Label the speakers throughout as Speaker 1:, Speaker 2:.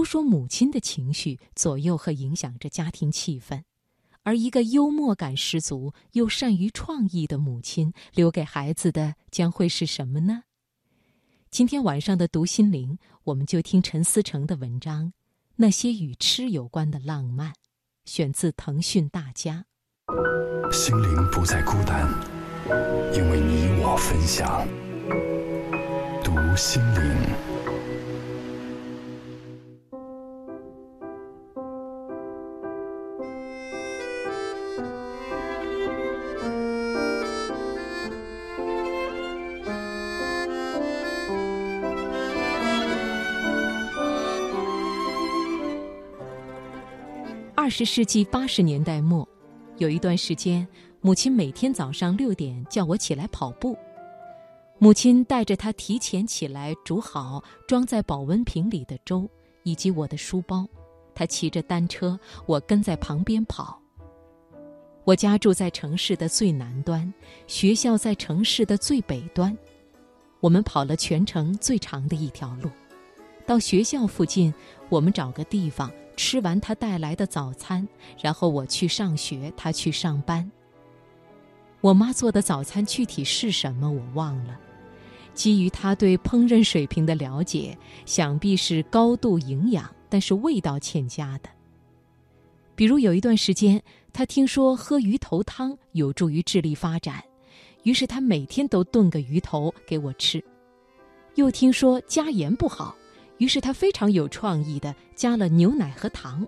Speaker 1: 都说母亲的情绪左右和影响着家庭气氛，而一个幽默感十足又善于创意的母亲，留给孩子的将会是什么呢？今天晚上的读心灵，我们就听陈思成的文章《那些与吃有关的浪漫》，选自腾讯大家。
Speaker 2: 心灵不再孤单，因为你我分享。读心灵。
Speaker 1: 二十世纪八十年代末，有一段时间，母亲每天早上六点叫我起来跑步。母亲带着她提前起来煮好装在保温瓶里的粥，以及我的书包。她骑着单车，我跟在旁边跑。我家住在城市的最南端，学校在城市的最北端。我们跑了全城最长的一条路，到学校附近，我们找个地方。吃完他带来的早餐，然后我去上学，他去上班。我妈做的早餐具体是什么我忘了，基于她对烹饪水平的了解，想必是高度营养但是味道欠佳的。比如有一段时间，她听说喝鱼头汤有助于智力发展，于是她每天都炖个鱼头给我吃。又听说加盐不好。于是他非常有创意的加了牛奶和糖，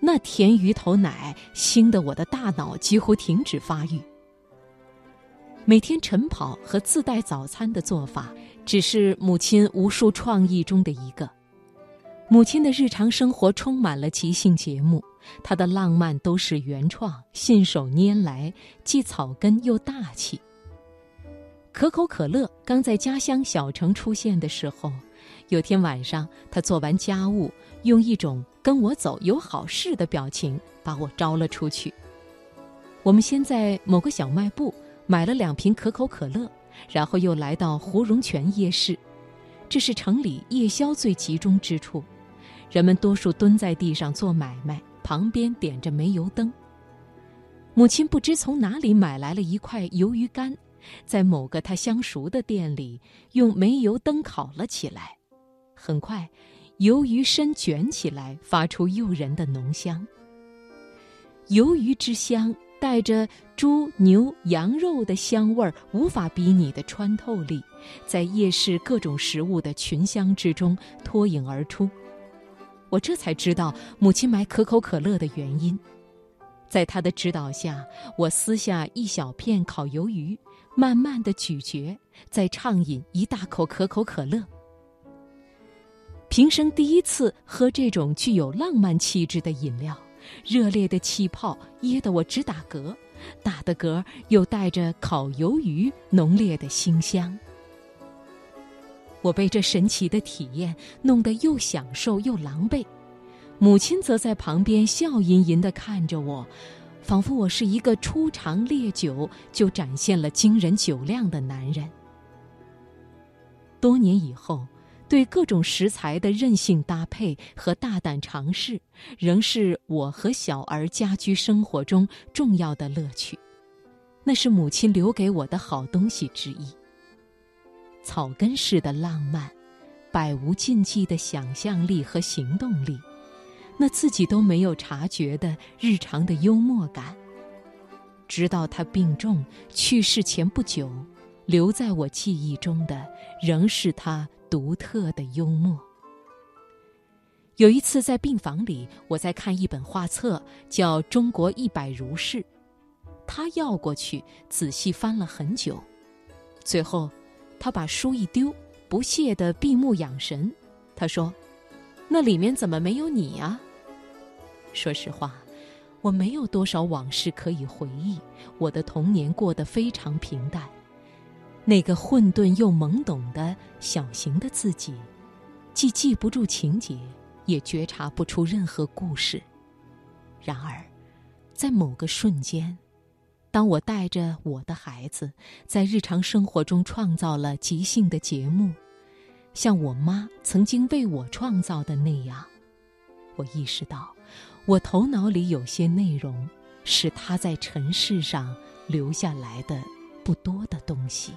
Speaker 1: 那甜鱼头奶腥得我的大脑几乎停止发育。每天晨跑和自带早餐的做法，只是母亲无数创意中的一个。母亲的日常生活充满了即兴节目，她的浪漫都是原创，信手拈来，既草根又大气。可口可乐刚在家乡小城出现的时候。有天晚上，他做完家务，用一种“跟我走，有好事”的表情把我招了出去。我们先在某个小卖部买了两瓶可口可乐，然后又来到胡荣泉夜市，这是城里夜宵最集中之处，人们多数蹲在地上做买卖，旁边点着煤油灯。母亲不知从哪里买来了一块鱿鱼干，在某个他相熟的店里用煤油灯烤了起来。很快，鱿鱼身卷起来，发出诱人的浓香。鱿鱼之香带着猪、牛、羊肉的香味儿，无法比拟的穿透力，在夜市各种食物的群香之中脱颖而出。我这才知道母亲买可口可乐的原因。在她的指导下，我撕下一小片烤鱿鱼，慢慢的咀嚼，再畅饮一大口可口可乐。平生第一次喝这种具有浪漫气质的饮料，热烈的气泡噎得我直打嗝，打的嗝又带着烤鱿鱼浓烈的腥香。我被这神奇的体验弄得又享受又狼狈，母亲则在旁边笑吟吟地看着我，仿佛我是一个初尝烈酒就展现了惊人酒量的男人。多年以后。对各种食材的任性搭配和大胆尝试，仍是我和小儿家居生活中重要的乐趣。那是母亲留给我的好东西之一。草根式的浪漫，百无禁忌的想象力和行动力，那自己都没有察觉的日常的幽默感，直到他病重去世前不久，留在我记忆中的仍是他。独特的幽默。有一次在病房里，我在看一本画册，叫《中国一百如是》，他要过去仔细翻了很久，最后他把书一丢，不屑的闭目养神。他说：“那里面怎么没有你呀？”说实话，我没有多少往事可以回忆，我的童年过得非常平淡。那个混沌又懵懂的小型的自己，既记不住情节，也觉察不出任何故事。然而，在某个瞬间，当我带着我的孩子在日常生活中创造了即兴的节目，像我妈曾经为我创造的那样，我意识到，我头脑里有些内容，是她在尘世上留下来的不多的东西。